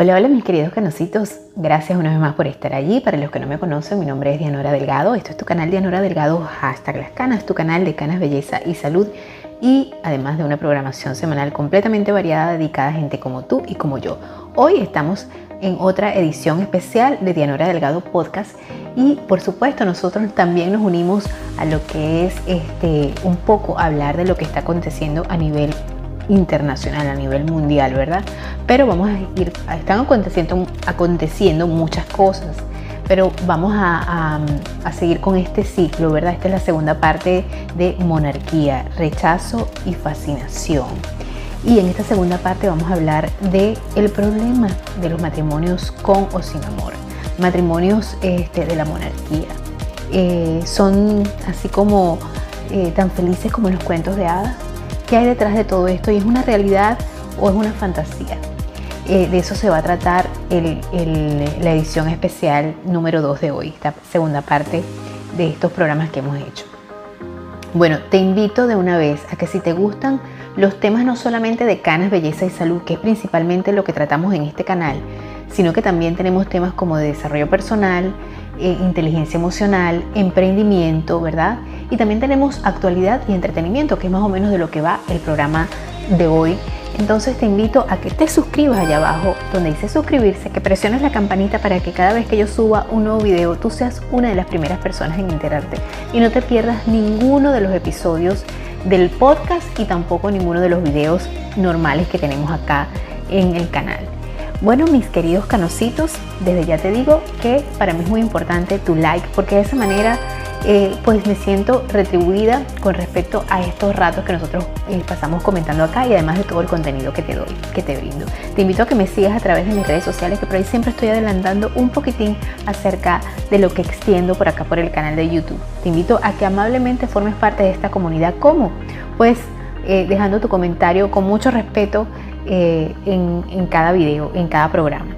Hola, hola mis queridos canositos, gracias una vez más por estar allí. Para los que no me conocen, mi nombre es Dianora Delgado. Esto es tu canal Dianora Delgado, hashtag las canas, tu canal de canas, belleza y salud. Y además de una programación semanal completamente variada dedicada a gente como tú y como yo. Hoy estamos en otra edición especial de Dianora Delgado Podcast y por supuesto nosotros también nos unimos a lo que es este un poco hablar de lo que está aconteciendo a nivel internacional, a nivel mundial, ¿verdad? Pero vamos a ir, están aconteciendo, aconteciendo muchas cosas, pero vamos a, a, seguir con este ciclo, ¿verdad? Esta es la segunda parte de monarquía, rechazo y fascinación. Y en esta segunda parte vamos a hablar de el problema de los matrimonios con o sin amor, matrimonios este, de la monarquía. Eh, son así como eh, tan felices como los cuentos de hadas ¿Qué hay detrás de todo esto? ¿Y es una realidad o es una fantasía? Eh, de eso se va a tratar la edición especial número 2 de hoy, esta segunda parte de estos programas que hemos hecho. Bueno, te invito de una vez a que si te gustan los temas no solamente de canas, belleza y salud, que es principalmente lo que tratamos en este canal, sino que también tenemos temas como de desarrollo personal, eh, inteligencia emocional, emprendimiento, ¿verdad? Y también tenemos actualidad y entretenimiento, que es más o menos de lo que va el programa de hoy. Entonces te invito a que te suscribas allá abajo donde dice suscribirse, que presiones la campanita para que cada vez que yo suba un nuevo video tú seas una de las primeras personas en enterarte y no te pierdas ninguno de los episodios del podcast y tampoco ninguno de los videos normales que tenemos acá en el canal. Bueno, mis queridos canositos, desde ya te digo que para mí es muy importante tu like porque de esa manera eh, pues me siento retribuida con respecto a estos ratos que nosotros eh, pasamos comentando acá y además de todo el contenido que te doy, que te brindo. Te invito a que me sigas a través de mis redes sociales que por ahí siempre estoy adelantando un poquitín acerca de lo que extiendo por acá por el canal de YouTube. Te invito a que amablemente formes parte de esta comunidad. ¿Cómo? Pues eh, dejando tu comentario con mucho respeto eh, en, cada video, en cada programa.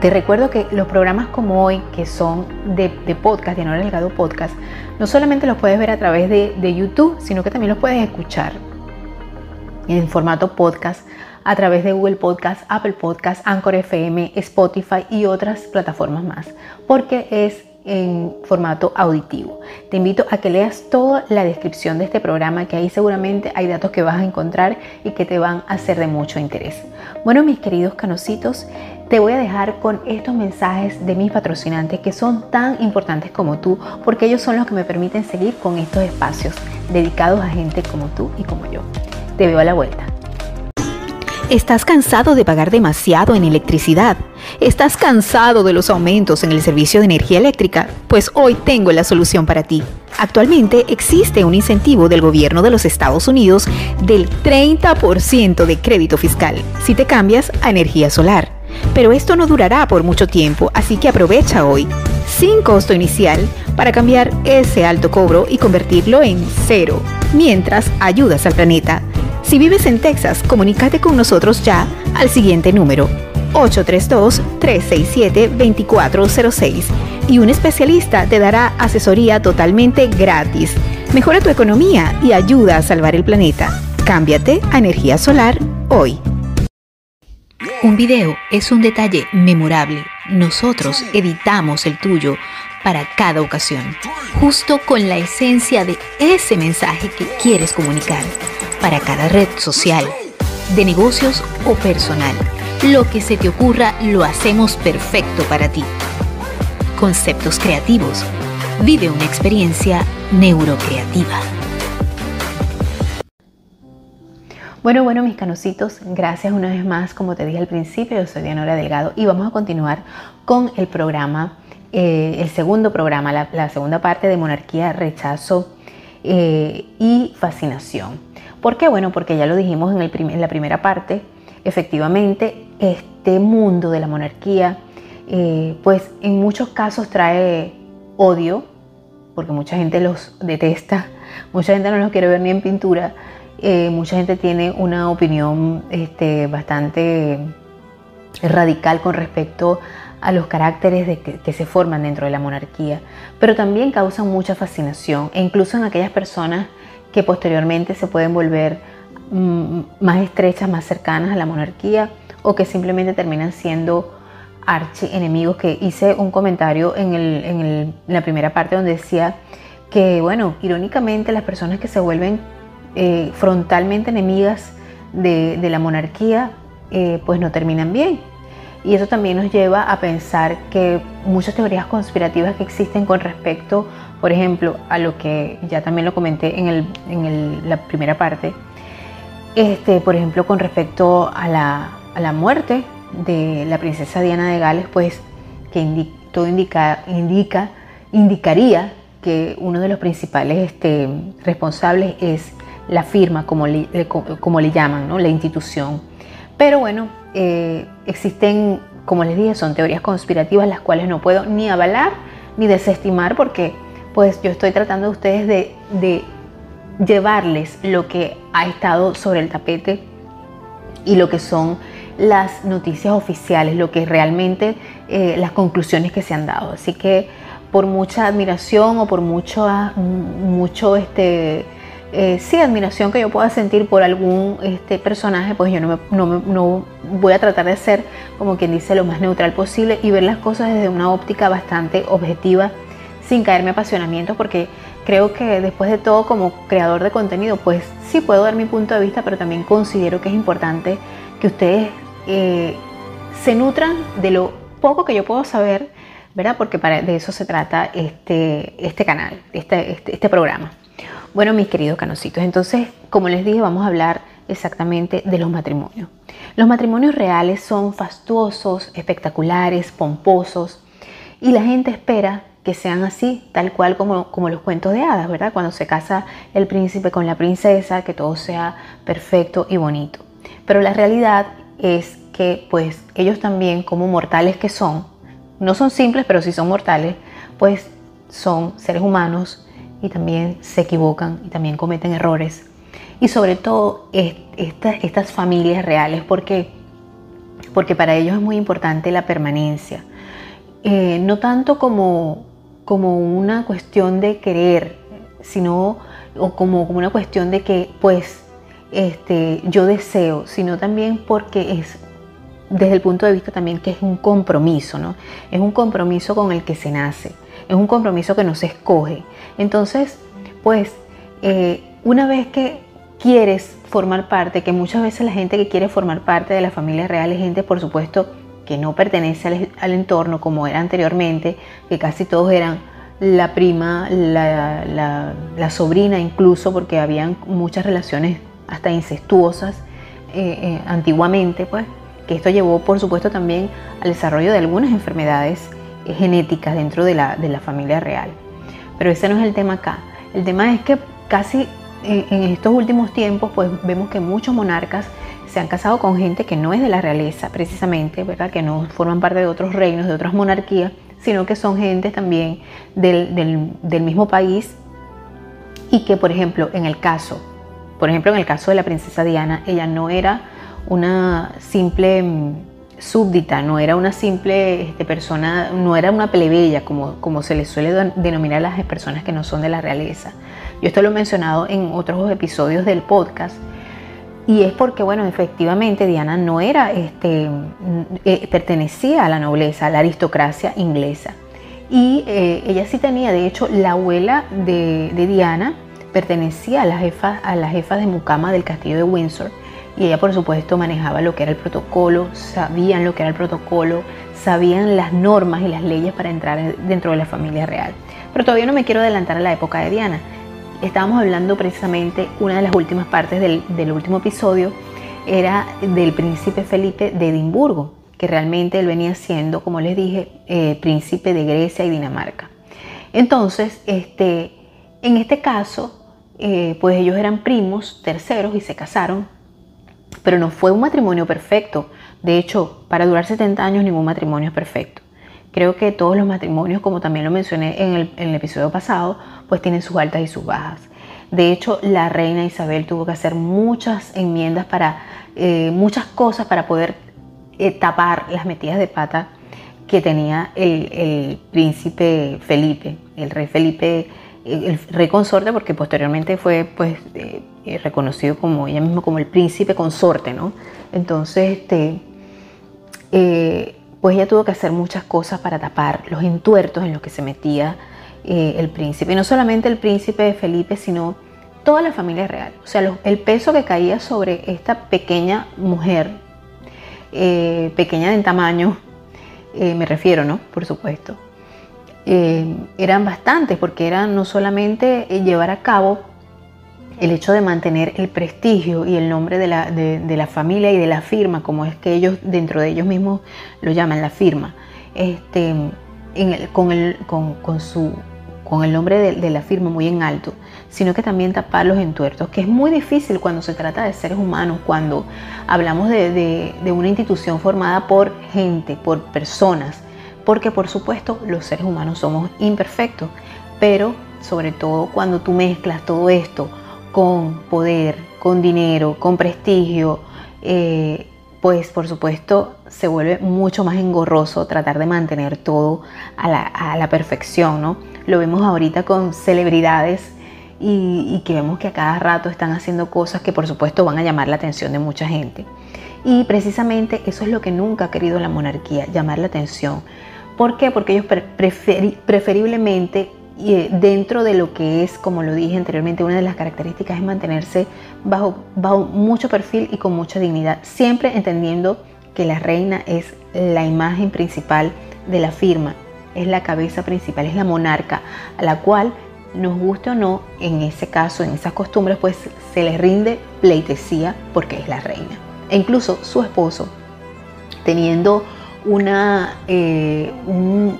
Te recuerdo que los programas como hoy, que son de, podcast, de Honor Delgado Podcast, no solamente los puedes ver a través de, de YouTube, sino que también los puedes escuchar en formato podcast a través de Google Podcast, Apple Podcast, Anchor FM, Spotify y otras plataformas más, porque es en formato auditivo. Te invito a que leas toda la descripción de este programa, que ahí seguramente hay datos que vas a encontrar y que te van a ser de mucho interés. Bueno, mis queridos canositos, te voy a dejar con estos mensajes de mis patrocinantes que son tan importantes como tú, porque ellos son los que me permiten seguir con estos espacios dedicados a gente como tú y como yo. Te veo a la vuelta. ¿Estás cansado de pagar demasiado en electricidad? ¿Estás cansado de los aumentos en el servicio de energía eléctrica? Pues hoy tengo la solución para ti. Actualmente existe un incentivo del gobierno de los Estados Unidos del 30% de crédito fiscal si te cambias a energía solar. Pero esto no durará por mucho tiempo, así que aprovecha hoy, sin costo inicial, para cambiar ese alto cobro y convertirlo en cero, mientras ayudas al planeta. Si vives en Texas, comunícate con nosotros ya al siguiente número 832-367-2406 y un especialista te dará asesoría totalmente gratis. Mejora tu economía y ayuda a salvar el planeta. Cámbiate a energía solar hoy. Un video es un detalle memorable. Nosotros editamos el tuyo para cada ocasión, justo con la esencia de ese mensaje que quieres comunicar para cada red social, de negocios o personal. Lo que se te ocurra lo hacemos perfecto para ti. Conceptos creativos. Vive una experiencia neurocreativa. Bueno, bueno, mis canositos, gracias una vez más. Como te dije al principio, yo soy Dianora Delgado y vamos a continuar con el programa, eh, el segundo programa, la, segunda parte de monarquía, rechazo eh, y fascinación. ¿Por qué? Bueno, porque ya lo dijimos en, el la primera parte, efectivamente, este mundo de la monarquía, eh, pues en muchos casos trae odio, porque mucha gente los detesta, mucha gente no los quiere ver ni en pintura, mucha gente tiene una opinión este, bastante radical con respecto a los caracteres que, se forman dentro de la monarquía, pero también causan mucha fascinación e incluso en aquellas personas que posteriormente se pueden volver mm, más estrechas, más cercanas a la monarquía o que simplemente terminan siendo archi enemigos que hice un comentario en, la primera parte donde decía que, bueno, irónicamente las personas que se vuelven eh, frontalmente enemigas de, la monarquía, eh, pues no terminan bien. Y eso también nos lleva a pensar que muchas teorías conspirativas que existen con respecto, por ejemplo, a lo que ya también lo comenté en, la primera parte, este, por ejemplo, con respecto a la, a la muerte de la princesa Diana de Gales, pues que todo indica, indica, indicaría que uno de los principales este, responsables es la firma, como le, como le llaman, ¿no? la institución. Pero bueno, eh, existen, como les dije, son teorías conspirativas las cuales no puedo ni avalar ni desestimar porque pues yo estoy tratando de ustedes de, de llevarles lo que ha estado sobre el tapete y lo que son las noticias oficiales, lo que realmente eh, las conclusiones que se han dado. Así que por mucha admiración o por mucho, ah, mucho este, eh, sí, admiración que yo pueda sentir por algún este, personaje, pues yo no, no, voy a tratar de ser, como quien dice, lo más neutral posible y ver las cosas desde una óptica bastante objetiva, sin caerme apasionamiento, porque creo que después de todo, como creador de contenido, pues sí puedo dar mi punto de vista, pero también considero que es importante que ustedes eh, se nutran de lo poco que yo puedo saber, ¿verdad? Porque para, de eso se trata este, este canal, este, este, este programa. Bueno, mis queridos canositos, entonces, como les dije, vamos a hablar exactamente de los matrimonios. Los matrimonios reales son fastuosos, espectaculares, pomposos, y la gente espera que sean así, tal cual como, como los cuentos de hadas, ¿verdad? Cuando se casa el príncipe con la princesa, que todo sea perfecto y bonito. Pero la realidad es que pues ellos también como mortales que son, no son simples pero sí son mortales, pues son seres humanos y también se equivocan y también cometen errores. Y sobre todo estas familias reales, porque porque para ellos es muy importante la permanencia. Eh, no tanto como, como una cuestión de querer, sino o como, como una cuestión de que pues este, yo deseo, sino también porque es desde el punto de vista también que es un compromiso, ¿no? Es un compromiso con el que se nace, es un compromiso que no se escoge. Entonces, pues, eh, una vez que quieres formar parte, que muchas veces la gente que quiere formar parte de la familia real es gente, por supuesto, que no pertenece al, entorno como era anteriormente, que casi todos eran la prima, la, la sobrina incluso, porque habían muchas relaciones hasta incestuosas eh, eh, antiguamente, pues, que esto llevó por supuesto también al desarrollo de algunas enfermedades genéticas dentro de la, de la, familia real. Pero ese no es el tema acá. El tema es que casi en, estos últimos tiempos pues vemos que muchos monarcas se han casado con gente que no es de la realeza precisamente, ¿verdad? que no forman parte de otros reinos, de otras monarquías, sino que son gente también del, del, mismo país y que por ejemplo en el caso por ejemplo, en el caso de la princesa Diana, ella no era una simple mm, súbdita, no era una simple este, persona, no era una plebeya como, como se le suele denominar a las personas que no son de la realeza. Yo esto lo he mencionado en otros episodios del podcast. Y es porque, bueno, efectivamente Diana no era, este, mm, eh, pertenecía a la nobleza, a la aristocracia inglesa. Y eh, ella sí tenía, de hecho, la abuela de, Diana pertenecía a la jefa, a la jefa de mucama del castillo de Windsor y ella por supuesto manejaba lo que era el protocolo, sabían lo que era el protocolo, sabían las normas y las leyes para entrar dentro de la familia real. Pero todavía no me quiero adelantar a la época de Diana. Estábamos hablando precisamente, una de las últimas partes del, último episodio era del príncipe Felipe de Edimburgo, que realmente él venía siendo, como les dije, eh, príncipe de Grecia y Dinamarca. Entonces, este, en este caso, eh, pues ellos eran primos, terceros y se casaron, pero no fue un matrimonio perfecto. De hecho, para durar 70 años ningún matrimonio es perfecto. Creo que todos los matrimonios, como también lo mencioné en el, episodio pasado, pues tienen sus altas y sus bajas. De hecho, la reina Isabel tuvo que hacer muchas enmiendas para, eh, muchas cosas para poder eh, tapar las metidas de pata que tenía el, príncipe Felipe, el rey Felipe el rey consorte porque posteriormente fue pues eh, eh, reconocido como ella misma como el príncipe consorte, ¿no? Entonces, este, eh, pues ella tuvo que hacer muchas cosas para tapar los entuertos en los que se metía eh, el príncipe. Y no solamente el príncipe Felipe, sino toda la familia real. O sea, el peso que caía sobre esta pequeña mujer, pequeña en tamaño, me refiero, ¿no? Por supuesto. eran bastantes porque era no solamente llevar a cabo el hecho de mantener el prestigio y el nombre de la, de, la, familia y de la firma, como es que ellos dentro de ellos mismos lo llaman la firma, este, con, el, con, su, con el nombre de, la firma muy en alto, sino que también tapar los entuertos, que es muy difícil cuando se trata de seres humanos, cuando hablamos de, de una institución formada por gente, por personas, porque por supuesto los seres humanos somos imperfectos, pero sobre todo cuando tú mezclas todo esto, con poder, con dinero, con prestigio, eh, pues por supuesto se vuelve mucho más engorroso tratar de mantener todo a la, perfección, ¿no? Lo vemos ahorita con celebridades y, y, que vemos que a cada rato están haciendo cosas que por supuesto van a llamar la atención de mucha gente. Y precisamente eso es lo que nunca ha querido la monarquía, llamar la atención. ¿Por qué? Porque ellos preferiblemente y eh, dentro de lo que es, como lo dije anteriormente, una de las características es mantenerse bajo, bajo mucho perfil y con mucha dignidad, siempre entendiendo que la reina es la imagen principal de la firma, es la cabeza principal, es la monarca, a la cual nos guste o no, en ese caso, en esas costumbres, pues se le rinde pleitesía porque es la reina. E incluso su esposo, teniendo una, eh, un,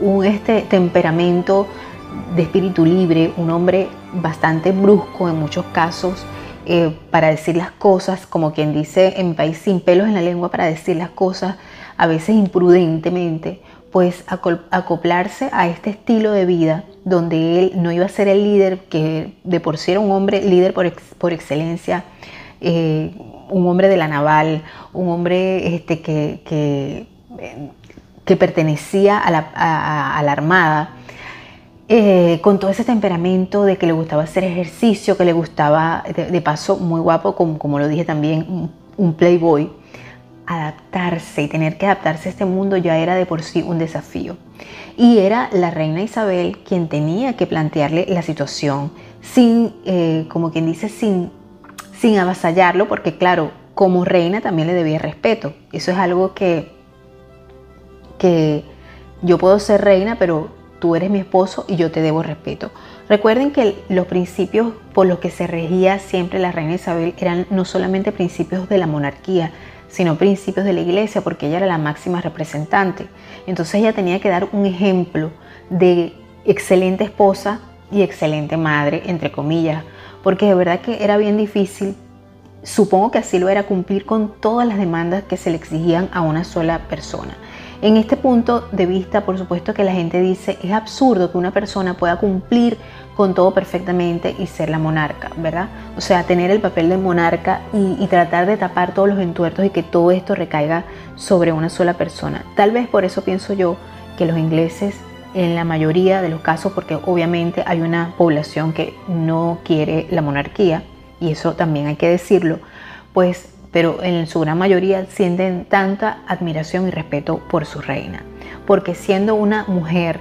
un este temperamento de espíritu libre, un hombre bastante brusco en muchos casos eh, para decir las cosas, como quien dice en mi país sin pelos en la lengua para decir las cosas, a veces imprudentemente, pues acoplarse a este estilo de vida donde él no iba a ser el líder, que de por sí era un hombre líder por, por excelencia, eh, un hombre de la naval, un hombre este, que, eh, que pertenecía a la, Armada, eh, con todo ese temperamento de que le gustaba hacer ejercicio, que le gustaba, de, paso, muy guapo, como, como, lo dije también, un, playboy, adaptarse y tener que adaptarse a este mundo ya era de por sí un desafío. Y era la reina Isabel quien tenía que plantearle la situación sin, eh, como quien dice, sin, sin avasallarlo, porque claro, como reina también le debía respeto. Eso es algo que que yo puedo ser reina, pero tú eres mi esposo y yo te debo respeto. Recuerden que los principios por los que se regía siempre la reina Isabel eran no solamente principios de la monarquía, sino principios de la iglesia, porque ella era la máxima representante. Entonces ella tenía que dar un ejemplo de excelente esposa y excelente madre, entre comillas, porque de verdad que era bien difícil, supongo que así lo era, cumplir con todas las demandas que se le exigían a una sola persona. En este punto de vista, por supuesto que la gente dice, es absurdo que una persona pueda cumplir con todo perfectamente y ser la monarca, ¿verdad? O sea, tener el papel de monarca y, tratar de tapar todos los entuertos y que todo esto recaiga sobre una sola persona. Tal vez por eso pienso yo que los ingleses en la mayoría de los casos, porque obviamente hay una población que no quiere la monarquía, y eso también hay que decirlo, pues pero en su gran mayoría sienten tanta admiración y respeto por su reina, porque siendo una mujer,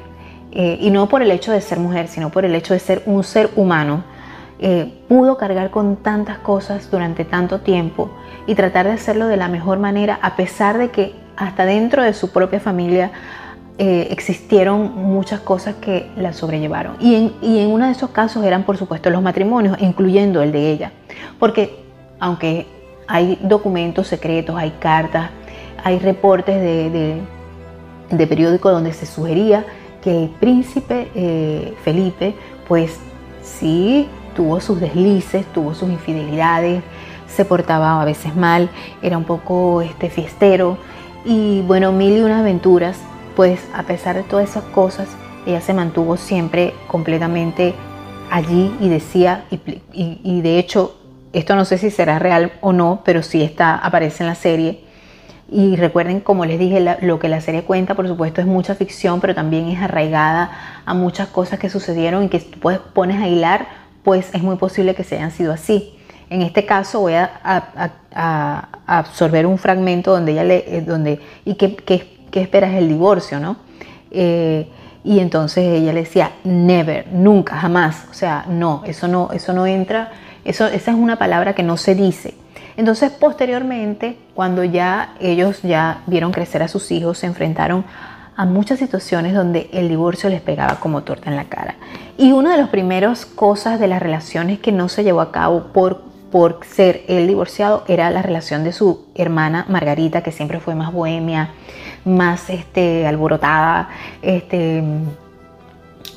eh, y no por el hecho de ser mujer, sino por el hecho de ser un ser humano, eh, pudo cargar con tantas cosas durante tanto tiempo y tratar de hacerlo de la mejor manera, a pesar de que hasta dentro de su propia familia eh, existieron muchas cosas que la sobrellevaron. Y en, y en uno de esos casos eran, por supuesto, los matrimonios, incluyendo el de ella. Porque aunque hay documentos secretos, hay cartas, hay reportes de, de, periódicos donde se sugería que el príncipe eh, Felipe, pues sí, tuvo sus deslices, tuvo sus infidelidades, se portaba a veces mal, era un poco este, fiestero. Y bueno, mil y unas aventuras, pues a pesar de todas esas cosas, ella se mantuvo siempre completamente allí y decía, y de hecho esto no sé si será real o no, pero sí está, aparece en la serie. Y recuerden, como les dije, lo que la serie cuenta, por supuesto, es mucha ficción, pero también es arraigada a muchas cosas que sucedieron y que tú puedes, pones a hilar, pues es muy posible que se hayan sido así. En este caso voy a, absorber un fragmento donde ella le, eh, donde, ¿y qué, qué, esperas el divorcio, no? Eh, y entonces ella le decía, never, nunca, jamás. O sea, no, eso no, eso no entra, eso, esa es una palabra que no se dice. Entonces, posteriormente, cuando ya ellos ya vieron crecer a sus hijos, se enfrentaron a muchas situaciones donde el divorcio les pegaba como torta en la cara. Y una de las primeras cosas de las relaciones que no se llevó a cabo por, por ser el divorciado era la relación de su hermana Margarita, que siempre fue más bohemia, más este, alborotada, este,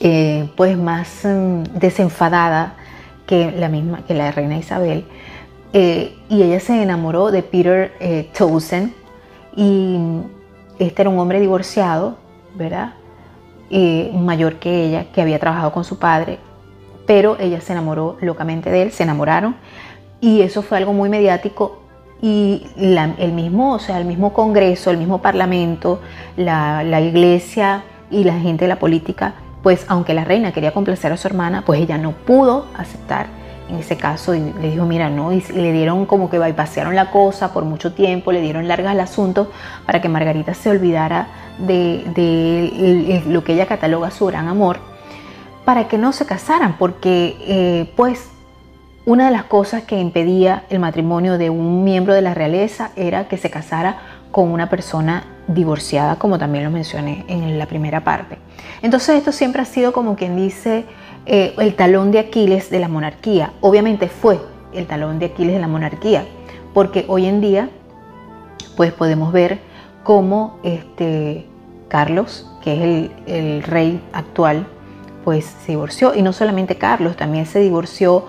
eh, pues más mm, desenfadada que la misma, que la reina Isabel. Eh, y ella se enamoró de Peter eh, Towson y este era un hombre divorciado, ¿verdad? mayor que ella, que había trabajado con su padre, pero ella se enamoró locamente de él, se enamoraron y eso fue algo muy mediático y el mismo, o sea, el mismo Congreso, el mismo Parlamento, la, la iglesia y la gente de la política, pues aunque la reina quería complacer a su hermana, pues ella no pudo aceptar en ese caso y le dijo, mira, no, y le dieron como que bypasearon la cosa por mucho tiempo, le dieron largas al asunto para que Margarita se olvidara de, lo que ella cataloga su gran amor, para que no se casaran, porque eh, pues una de las cosas que impedía el matrimonio de un miembro de la realeza era que se casara con una persona divorciada, como también lo mencioné en la primera parte. Entonces esto siempre ha sido como quien dice, eh, el talón de Aquiles de la monarquía. Obviamente fue el talón de Aquiles de la monarquía, porque hoy en día pues podemos ver cómo este, Carlos, que es el, el rey actual, pues se divorció. Y no solamente Carlos, también se divorció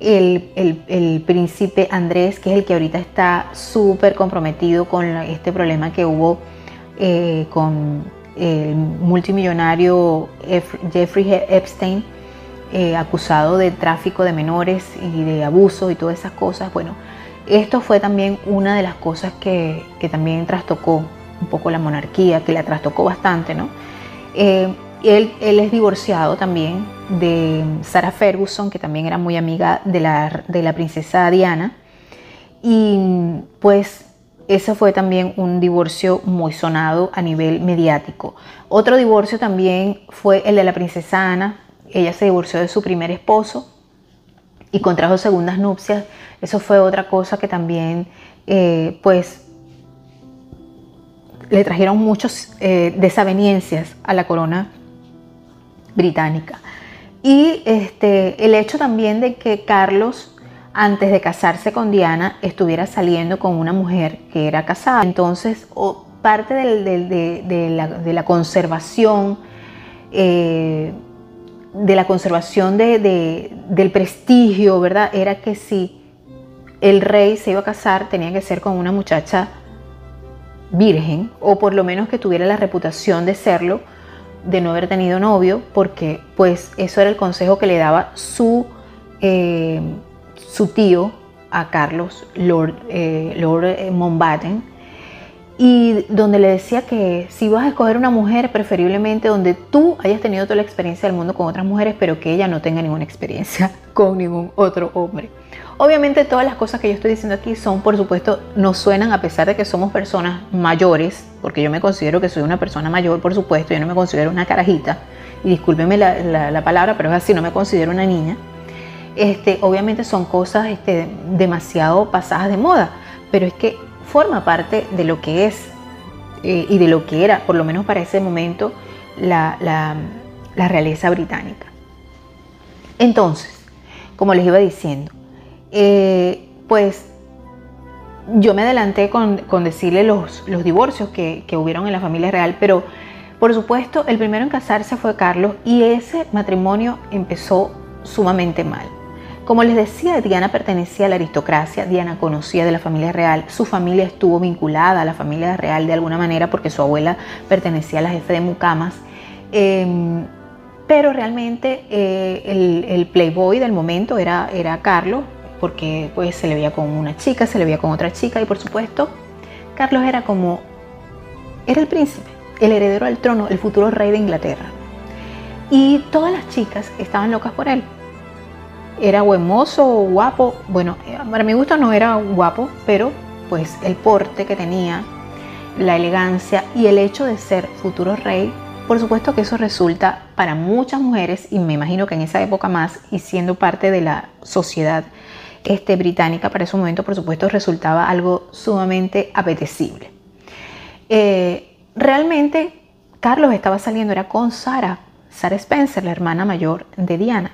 el, el, príncipe Andrés, que es el que ahorita está súper comprometido con este problema que hubo eh, con el multimillonario Jeffrey Epstein, eh, acusado de tráfico de menores y de abuso y todas esas cosas. Bueno, esto fue también una de las cosas que, también trastocó un poco la monarquía, que la trastocó bastante, ¿no? Eh, él, él, es divorciado también de Sarah Ferguson, que también era muy amiga de la, de la princesa Diana. Y pues ese fue también un divorcio muy sonado a nivel mediático. Otro divorcio también fue el de la princesa Ana, ella se divorció de su primer esposo y contrajo segundas nupcias. Eso fue otra cosa que también, eh, pues, le trajeron muchas eh, desavenencias a la corona británica. Y este, el hecho también de que Carlos, antes de casarse con Diana, estuviera saliendo con una mujer que era casada. Entonces, parte de, la, conservación eh, de la conservación del prestigio, ¿verdad? Era que si el rey se iba a casar tenía que ser con una muchacha virgen o por lo menos que tuviera la reputación de serlo, de no haber tenido novio, porque pues eso era el consejo que le daba su, eh, su tío a Carlos, Lord, eh, Lord eh, Mountbatten, y donde le decía que si vas a escoger una mujer, preferiblemente donde tú hayas tenido toda la experiencia del mundo con otras mujeres, pero que ella no tenga ninguna experiencia con ningún otro hombre. Obviamente todas las cosas que yo estoy diciendo aquí son, por supuesto, nos suenan a pesar de que somos personas mayores, porque yo me considero que soy una persona mayor, por supuesto, yo no me considero una carajita, y discúlpeme la, palabra, pero es así, no me considero una niña. Este, obviamente son cosas este, demasiado pasadas de moda, pero es que forma parte de lo que es eh, y de lo que era, por lo menos para ese momento, la, realeza británica. Entonces, como les iba diciendo, eh, pues yo me adelanté con, decirle los, los divorcios que, que, hubieron en la familia real, pero por supuesto el primero en casarse fue Carlos y ese matrimonio empezó sumamente mal. Como les decía, Diana pertenecía a la aristocracia, Diana conocía de la familia real, su familia estuvo vinculada a la familia real de alguna manera porque su abuela pertenecía a la jefe de mucamas. Em, pero realmente eh, el, playboy del momento era, era Carlos, porque pues se le veía con una chica, se le veía con otra chica y por supuesto Carlos era como, era el príncipe, el heredero al trono, el futuro rey de Inglaterra. Y todas las chicas estaban locas por él era o o guapo. Bueno, para mi gusto no era guapo, pero pues el porte que tenía, la elegancia y el hecho de ser futuro rey, por supuesto que eso resulta para muchas mujeres, y me imagino que en esa época más, y siendo parte de la sociedad este, británica para ese momento, por supuesto, resultaba algo sumamente apetecible. Eh, realmente, Carlos estaba saliendo, era con Sara, Sara Spencer, la hermana mayor de Diana.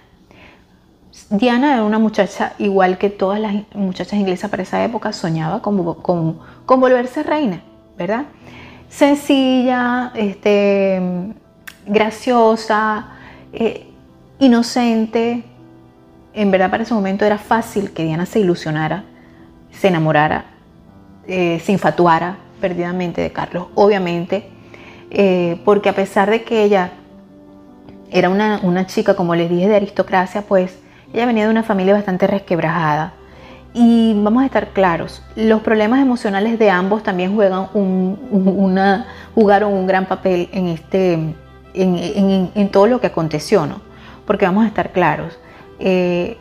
Diana era una muchacha, igual que todas las muchachas inglesas para esa época, soñaba con, con, volverse reina, ¿verdad? Sencilla, este, graciosa, eh, inocente, en verdad para ese momento era fácil que Diana se ilusionara, se enamorara, eh, se infatuara perdidamente de Carlos. Obviamente, eh, porque a pesar de que ella era una, una, chica, como les dije, de aristocracia, pues ella venía de una familia bastante resquebrajada. Y vamos a estar claros, los problemas emocionales de ambos también juegan una, jugaron un gran papel en, este, en, en, todo lo que aconteció, ¿no? Porque vamos a estar claros, eh,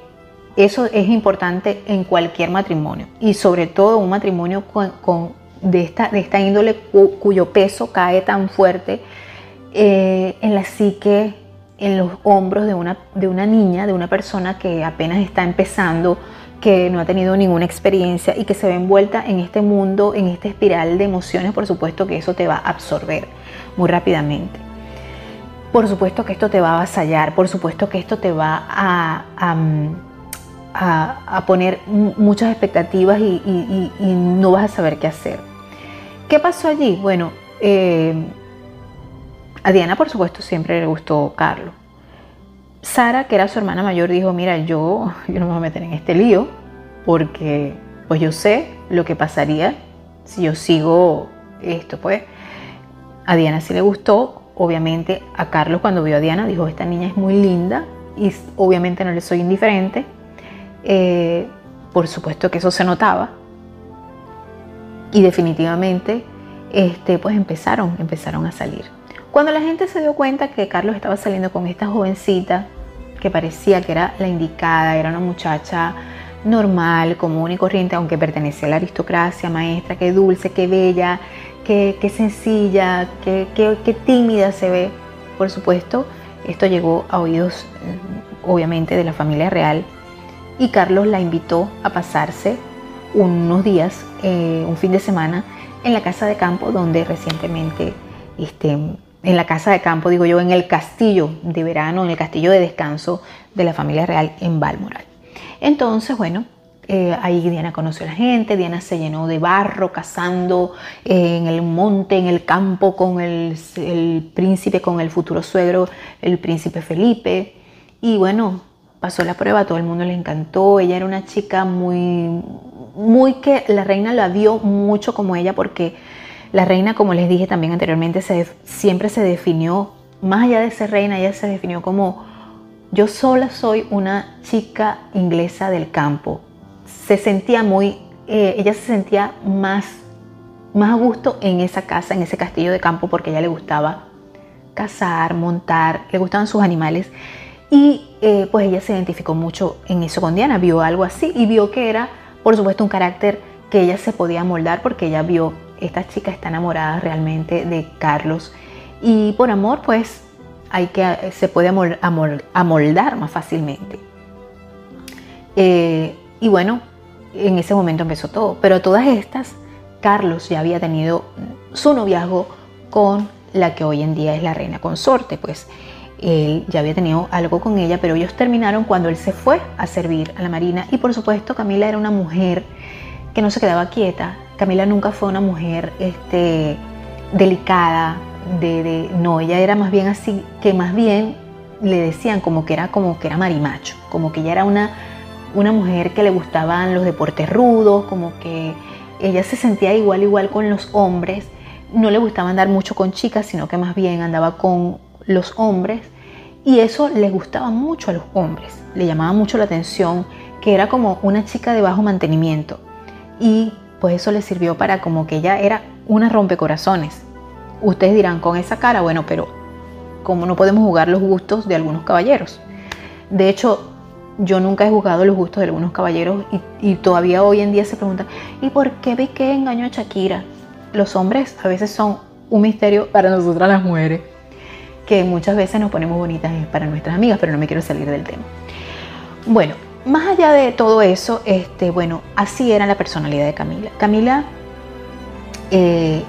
eso es importante en cualquier matrimonio y sobre todo un matrimonio con, de, esta, de esta índole cuyo peso cae tan fuerte eh, en la psique, en los hombros de una, de una niña, de una persona que apenas está empezando, que no ha tenido ninguna experiencia y que se ve envuelta en este mundo, en esta espiral de emociones, por supuesto que eso te va a absorber muy rápidamente. Por supuesto que esto te va a avasallar, por supuesto que esto te va a, a, poner muchas expectativas y, no vas a saber qué hacer. ¿Qué pasó allí? Bueno, eh, a Diana por supuesto siempre le gustó Carlos. Sara, que era su hermana mayor, dijo, mira, yo, yo no me voy a meter en este lío porque pues yo sé lo que pasaría si yo sigo esto. Pues a Diana sí le gustó, Obviamente a Carlos cuando vio a Diana dijo, esta niña es muy linda y obviamente no le soy indiferente. Eh, por supuesto que eso se notaba. Y definitivamente este, pues empezaron, empezaron a salir. Cuando la gente se dio cuenta que Carlos estaba saliendo con esta jovencita, que parecía que era la indicada, era una muchacha normal, común y corriente, aunque pertenecía a la aristocracia, maestra, qué dulce, qué bella, qué, sencilla, qué, qué, tímida se ve. Por supuesto, esto llegó a oídos mm, obviamente de la familia real y Carlos la invitó a pasarse unos días, eh, un fin de semana, en la casa de campo donde recientemente, este, en la casa de campo, digo yo, en el castillo de verano, en el castillo de descanso de la familia real en Balmoral. Entonces, bueno, eh, ahí Diana conoció a la gente, Diana se llenó de barro cazando eh, en el monte, en el campo con el, príncipe, con el futuro suegro, el príncipe Felipe. Y bueno, pasó la prueba, todo el mundo le encantó. Ella era una chica muy, muy que la reina la vio mucho como ella porque la reina, como les dije también anteriormente, siempre se definió, más allá de ser reina, ella se definió como yo sola soy una chica inglesa del campo se sentía muy, eh, ella se sentía más, más a gusto en esa casa, en ese castillo de campo, porque a ella le gustaba cazar, montar, le gustaban sus animales. Y eh, pues ella se identificó mucho en eso con Diana, vio algo así y vio que era, por supuesto, un carácter que ella se podía moldar porque ella vio, esta chica está enamorada realmente de Carlos y por amor pues hay que, se puede amoldar más fácilmente. Eh, y bueno, en ese momento empezó todo. Pero todas estas, Carlos ya había tenido su noviazgo con la que hoy en día es la reina consorte, pues él ya había tenido algo con ella, pero ellos terminaron cuando él se fue a servir a la marina y por supuesto Camila era una mujer que no se quedaba quieta. Camila nunca fue una mujer este, delicada, de, no, ella era más bien así, que más bien le decían como que era como que era marimacho, como que ella era una una mujer que le gustaban los deportes rudos, como que ella se sentía igual igual con los hombres, no le gustaba andar mucho con chicas, sino que más bien andaba con los hombres. Y eso le gustaba mucho a los hombres, le llamaba mucho la atención que era como una chica de bajo mantenimiento. Y pues eso le sirvió para como que ella era una rompecorazones. Ustedes dirán con esa cara, bueno, pero como no podemos jugar los gustos de algunos caballeros. De hecho, yo nunca he juzgado los gustos de algunos caballeros y, todavía hoy en día se preguntan, ¿y por qué Piqué engañó a Shakira? Los hombres a veces son un misterio para nosotras las mujeres, que muchas veces nos ponemos bonitas para nuestras amigas, pero no me quiero salir del tema. Bueno, más allá de todo eso, este, bueno, así era la personalidad de Camila. Camila, eh,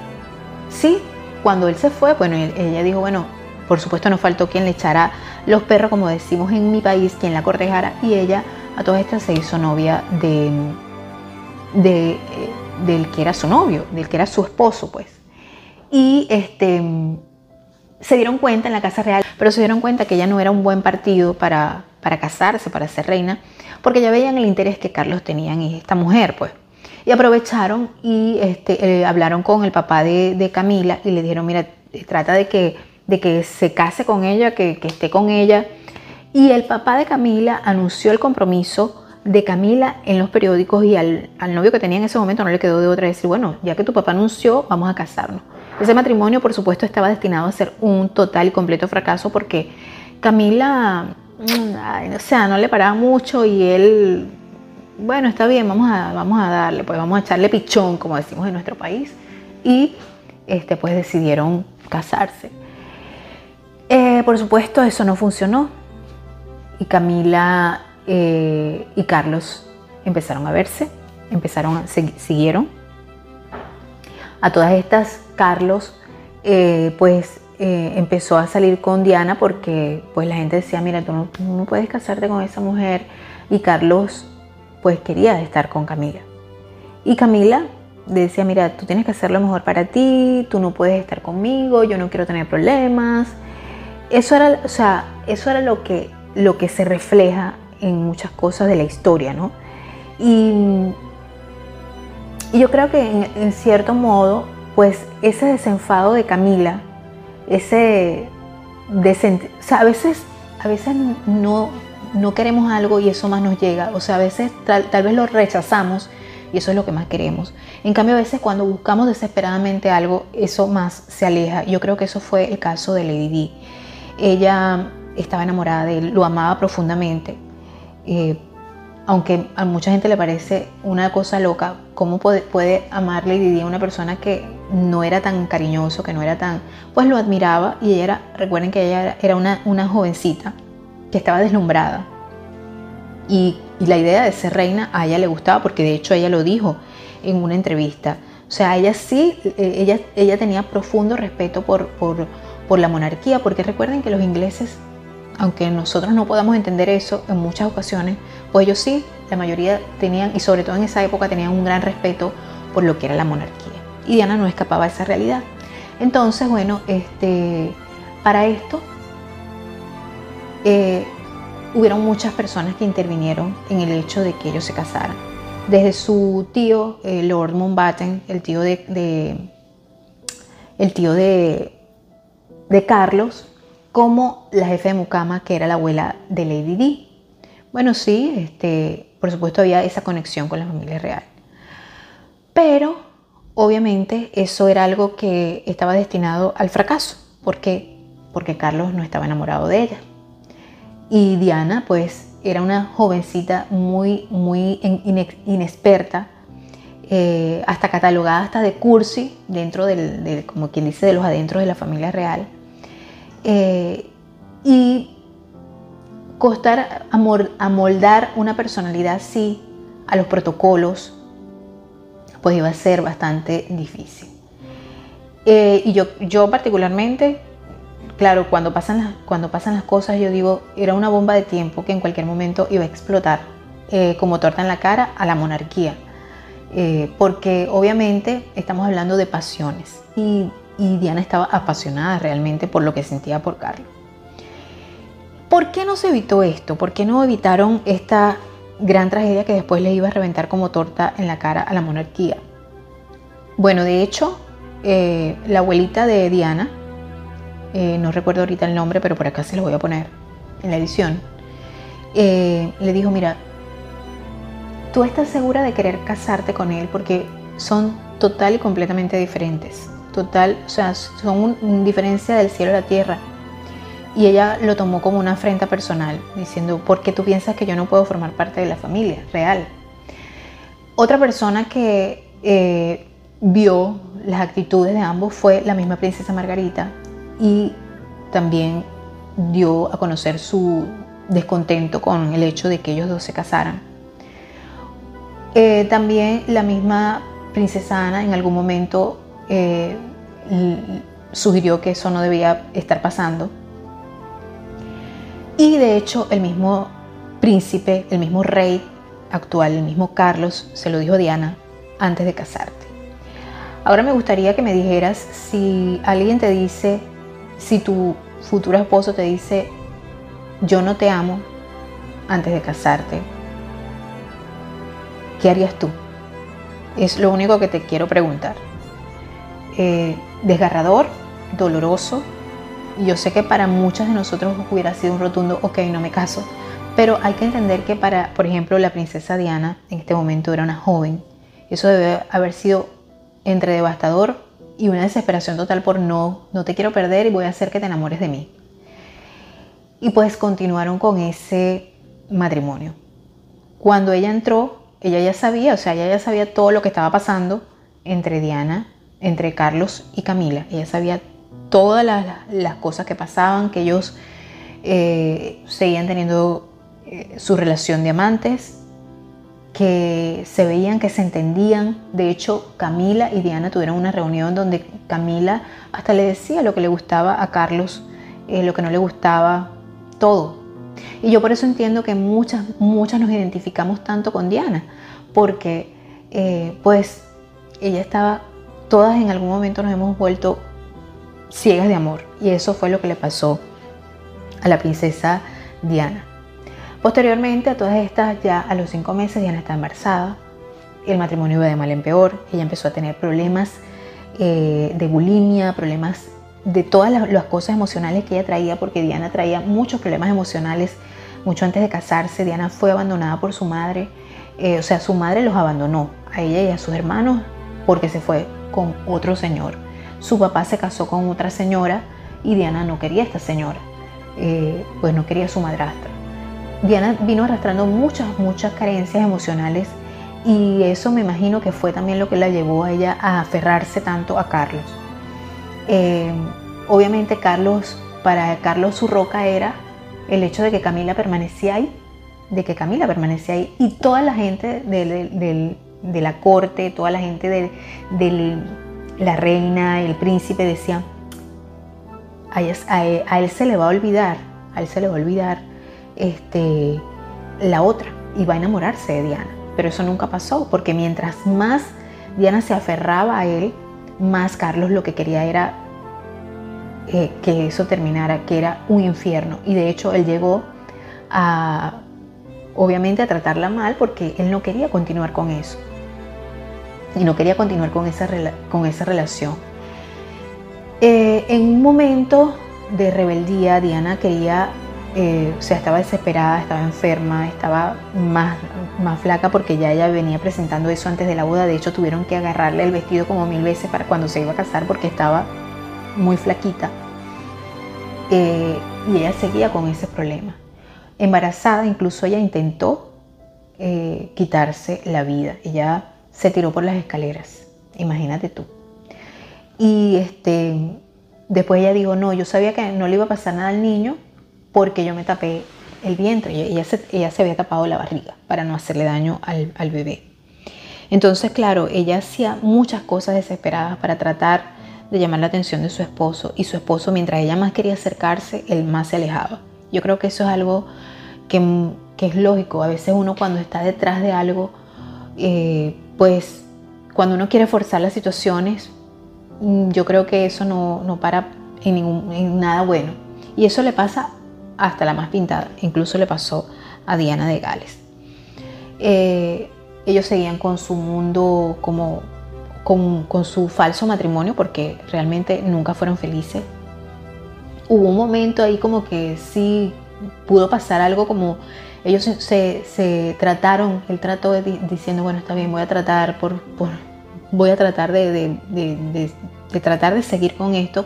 sí, cuando él se fue, bueno, ella dijo, bueno, por supuesto no faltó quien le echara los perros, como decimos en mi país, quien la cortejara, y ella a todas estas se hizo novia de, de eh, del que era su novio, del que era su esposo, pues. Y este se dieron cuenta en la Casa Real, pero se dieron cuenta que ella no era un buen partido para, para casarse, para ser reina, porque ya veían el interés que Carlos tenía en esta mujer, pues. Y aprovecharon y este, eh, hablaron con el papá de, Camila y le dijeron, mira, trata de que, de que se case con ella, que, esté con ella. Y el papá de Camila anunció el compromiso de Camila en los periódicos y al, al, novio que tenía en ese momento no le quedó de otra decir, bueno, ya que tu papá anunció, vamos a casarnos. Ese matrimonio, por supuesto, estaba destinado a ser un total y completo fracaso porque Camila o sea, no le paraba mucho y él, bueno, está bien, vamos a, vamos a darle, pues vamos a echarle pichón, como decimos en nuestro país. Y este, pues decidieron casarse. Eh, por supuesto, eso no funcionó. Y Camila eh, y Carlos empezaron a verse, empezaron a, siguieron. A todas estas, Carlos, eh, pues eh, empezó a salir con Diana porque pues la gente decía, mira, tú no, puedes casarte con esa mujer. Y Carlos pues quería estar con Camila. Y Camila decía, mira, tú tienes que hacer lo mejor para ti, tú no puedes estar conmigo, yo no quiero tener problemas. Eso era, o sea, eso era lo que, lo que se refleja en muchas cosas de la historia, ¿no? Y, yo creo que en, en cierto modo, pues ese desenfado de Camila ese o sea, a veces, a veces no, no queremos algo y eso más nos llega, o sea, a veces tal, vez lo rechazamos y eso es lo que más queremos. En cambio, a veces cuando buscamos desesperadamente algo, eso más se aleja. Yo creo que eso fue el caso de Lady Di. Ella estaba enamorada de él, lo amaba profundamente. Eh, aunque a mucha gente le parece una cosa loca, ¿cómo puede, puede amar Lady Di a una persona que no era tan cariñoso, que no era tan... Pues lo admiraba y ella era, recuerden que ella era una, una jovencita que estaba deslumbrada. Y, la idea de ser reina a ella le gustaba porque de hecho ella lo dijo en una entrevista. O sea, ella sí, eh, ella, ella tenía profundo respeto por, por, por la monarquía, porque recuerden que los ingleses aunque nosotros no podamos entender eso en muchas ocasiones, pues ellos sí, la mayoría tenían, y sobre todo en esa época, tenían un gran respeto por lo que era la monarquía. Y Diana no escapaba de esa realidad. Entonces, bueno, este, para esto eh, hubieron muchas personas que intervinieron en el hecho de que ellos se casaran. Desde su tío, eh, Lord Mountbatten, el tío de, el tío de, de Carlos, como la jefe de Mucama, que era la abuela de Lady Di. Bueno, sí, este, por supuesto había esa conexión con la familia real. Pero, obviamente, eso era algo que estaba destinado al fracaso. ¿Por qué? Porque Carlos no estaba enamorado de ella. Y Diana, pues, era una jovencita muy, muy inexperta, eh, hasta catalogada hasta de cursi, dentro del, como quien dice, de los adentros de la familia real eh, y costar amoldar una personalidad así a los protocolos, pues iba a ser bastante difícil. Eh, y yo, yo particularmente, claro, cuando pasan, las, cuando pasan las cosas, yo digo, era una bomba de tiempo que en cualquier momento iba a explotar eh, como torta en la cara a la monarquía. porque obviamente estamos hablando de pasiones y y Diana estaba apasionada realmente por lo que sentía por Carlos. ¿Por qué no se evitó esto? ¿Por qué no evitaron esta gran tragedia que después le iba a reventar como torta en la cara a la monarquía? Bueno, de hecho, eh, la abuelita de Diana, eh, no recuerdo ahorita el nombre, pero por acá se lo voy a poner en la edición, eh, le dijo, mira, tú estás segura de querer casarte con él porque son total y completamente diferentes total, o sea, son una diferencia del cielo a la tierra. Y ella lo tomó como una afrenta personal, diciendo, ¿por qué tú piensas que yo no puedo formar parte de la familia real? Otra persona que eh, vio las actitudes de ambos fue la misma princesa Margarita y también dio a conocer su descontento con el hecho de que ellos dos se casaran. Eh, también la misma princesa Ana en algún momento eh, sugirió que eso no debía estar pasando y de hecho el mismo príncipe, el mismo rey actual, el mismo Carlos, se lo dijo Diana antes de casarte. Ahora me gustaría que me dijeras si alguien te dice, si tu futuro esposo te dice, yo no te amo antes de casarte, ¿qué harías tú? Es lo único que te quiero preguntar. Eh, desgarrador, doloroso, yo sé que para muchas de nosotros hubiera sido un rotundo, ok, no me caso, pero hay que entender que para, por ejemplo, la princesa Diana en este momento era una joven. Eso debe haber sido entre devastador y una desesperación total por no, no te quiero perder y voy a hacer que te enamores de mí. Y pues continuaron con ese matrimonio. Cuando ella entró, ella ya sabía, o sea, ella ya sabía todo lo que estaba pasando entre Diana, entre Carlos y Camila. Ella sabía todas las, cosas que pasaban, que ellos eh, seguían teniendo eh, su relación de amantes, que se veían, que se entendían. De hecho, Camila y Diana tuvieron una reunión donde Camila hasta le decía lo que le gustaba a Carlos, eh, lo que no le gustaba, todo. Y yo por eso entiendo que muchas, muchas nos identificamos tanto con Diana, porque pues ella estaba, todas en algún momento nos hemos vuelto ciegas de amor. Y eso fue lo que le pasó a la princesa Diana. Posteriormente a todas estas, ya a los cinco meses, Diana está embarazada. El matrimonio iba de mal en peor. Ella empezó a tener problemas eh, de bulimia, problemas de todas las, cosas emocionales que ella traía, porque Diana traía muchos problemas emocionales. Mucho antes de casarse, Diana fue abandonada por su madre. Eh, o sea, su madre los abandonó a ella y a sus hermanos porque se fue con otro señor. Su papá se casó con otra señora y Diana no quería a esta señora, eh, pues no quería a su madrastra. Diana vino arrastrando muchas, muchas carencias emocionales y eso me imagino que fue también lo que la llevó a ella a aferrarse tanto a Carlos. Eh, obviamente Carlos, para Carlos su roca era el hecho de que Camila permanecía ahí, de que Camila permanecía ahí y toda la gente de, la corte, toda la gente del la reina, el príncipe decían, a, él, se le va a olvidar, a él se le va a olvidar este, la otra y va a enamorarse de Diana. Pero eso nunca pasó, porque mientras más Diana se aferraba a él, más Carlos lo que quería era eh, que eso terminara, que era un infierno. Y de hecho él llegó a, obviamente, a tratarla mal porque él no quería continuar con eso y no quería continuar con esa, con esa relación. Eh, en un momento de rebeldía, Diana quería, eh, o sea, estaba desesperada, estaba enferma, estaba más, más flaca porque ya ella venía presentando eso antes de la boda. De hecho, tuvieron que agarrarle el vestido como mil veces para cuando se iba a casar porque estaba muy flaquita. Eh, y ella seguía con ese problema. Embarazada, incluso ella intentó quitarse la vida. Ella se tiró por las escaleras. Imagínate tú. Y este, después ella dijo, no, yo sabía que no le iba a pasar nada al niño porque yo me tapé el vientre. Ella se, ella se había tapado la barriga para no hacerle daño al, al bebé. Entonces, claro, ella hacía muchas cosas desesperadas para tratar de llamar la atención de su esposo y su esposo, mientras ella más quería acercarse, él más se alejaba. Yo creo que eso es algo que, que es lógico. A veces uno cuando está detrás de algo, eh, pues cuando uno quiere forzar las situaciones, mm, yo creo que eso no, para en, nada bueno. Y eso le pasa hasta la más pintada, incluso le pasó a Diana de Gales. Eh, ellos seguían con su mundo como con, con, su falso matrimonio porque realmente nunca fueron felices. Hubo un momento ahí como que sí pudo pasar algo como ellos se, trataron, él trató diciendo, bueno, está bien, voy a tratar por, voy a tratar de, tratar de seguir con esto.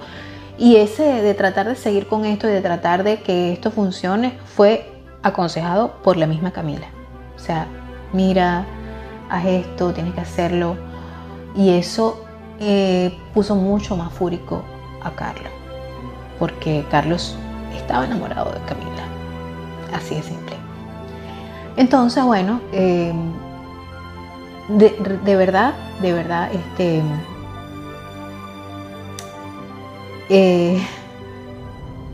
Y ese de tratar de seguir con esto y de tratar de que esto funcione fue aconsejado por la misma Camila. O sea, mira, haz esto, tienes que hacerlo. Y eso eh, puso mucho más fúrico a Carlos, porque Carlos estaba enamorado de Camila. Así de simple. Entonces, bueno, eh, de, verdad, de verdad, este, eh,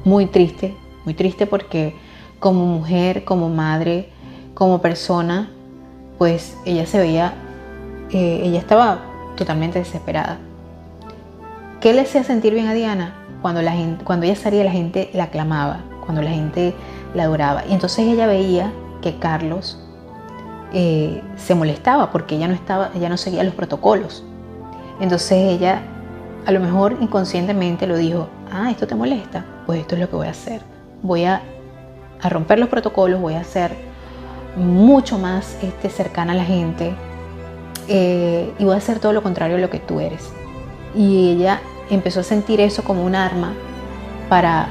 muy triste, muy triste porque como mujer, como madre, como persona, pues ella se veía, eh, ella estaba totalmente desesperada. ¿Qué le hacía sentir bien a Diana? Cuando, la gente, cuando ella salía la gente la aclamaba, cuando la gente la adoraba. Y entonces ella veía que Carlos eh, se molestaba porque ella no, estaba, ella no seguía los protocolos. Entonces ella a lo mejor inconscientemente lo dijo, ah, esto te molesta, pues esto es lo que voy a hacer. Voy a, romper los protocolos, voy a ser mucho más este, cercana a la gente eh, y voy a hacer todo lo contrario a lo que tú eres. Y ella empezó a sentir eso como un arma para,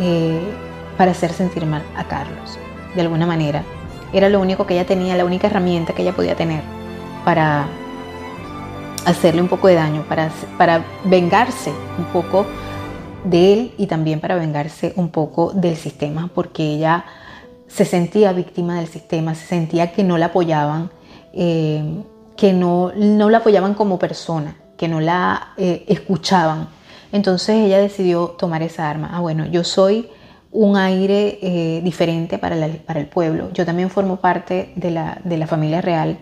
eh, para hacer sentir mal a Carlos, de alguna manera. Era lo único que ella tenía, la única herramienta que ella podía tener para hacerle un poco de daño, para, para vengarse un poco de él y también para vengarse un poco del sistema, porque ella se sentía víctima del sistema, se sentía que no la apoyaban, eh, que no, no la apoyaban como persona, que no la eh, escuchaban. Entonces ella decidió tomar esa arma. Ah, bueno, yo soy un aire eh, diferente para, para, el pueblo. Yo también formo parte de la, de la familia real.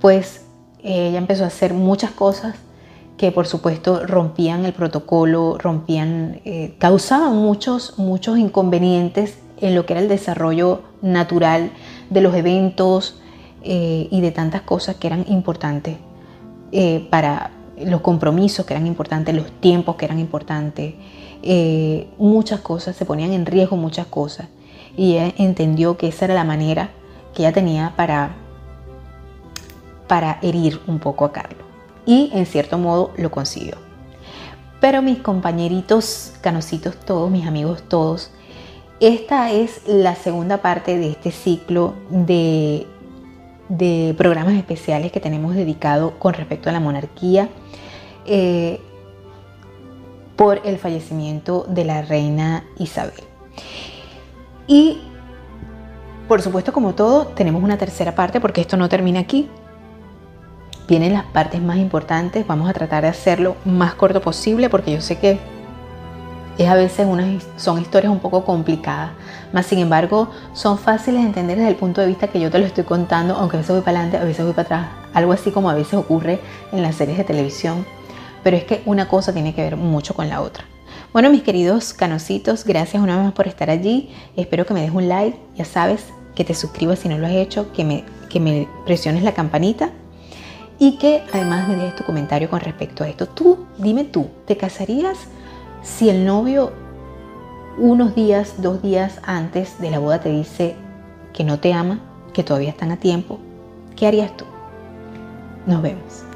Pues ella empezó a hacer muchas cosas que por supuesto rompían el protocolo, rompían, eh, causaban muchos, muchos inconvenientes en lo que era el desarrollo natural de los eventos eh, y de tantas cosas que eran importantes eh, para los compromisos que eran importantes, los tiempos que eran importantes, muchas cosas, se ponían en riesgo muchas cosas. Y ella entendió que esa era la manera que ella tenía para, para herir un poco a Carlos. Y en cierto modo lo consiguió. Pero mis compañeritos canositos todos, mis amigos todos, esta es la segunda parte de este ciclo de, de programas especiales que tenemos dedicado con respecto a la monarquía eh, por el fallecimiento de la reina Isabel. Y por supuesto, como todo, tenemos una tercera parte porque esto no termina aquí. Vienen las partes más importantes, vamos a tratar de hacerlo más corto posible porque yo sé que es a veces unas, son historias un poco complicadas, más sin embargo son fáciles de entender desde el punto de vista que yo te lo estoy contando, aunque a veces voy para adelante, a veces voy para atrás, algo así como a veces ocurre en las series de televisión, pero es que una cosa tiene que ver mucho con la otra. Bueno, mis queridos canositos, gracias una vez más por estar allí. Espero que me des un like, ya sabes, que te suscribas si no lo has hecho, que me, que me presiones la campanita y que además me dejes tu comentario con respecto a esto. Tú, dime tú, ¿te casarías? Si el novio unos días, dos días antes de la boda te dice que no te ama, que todavía están a tiempo, ¿qué harías tú? Nos vemos.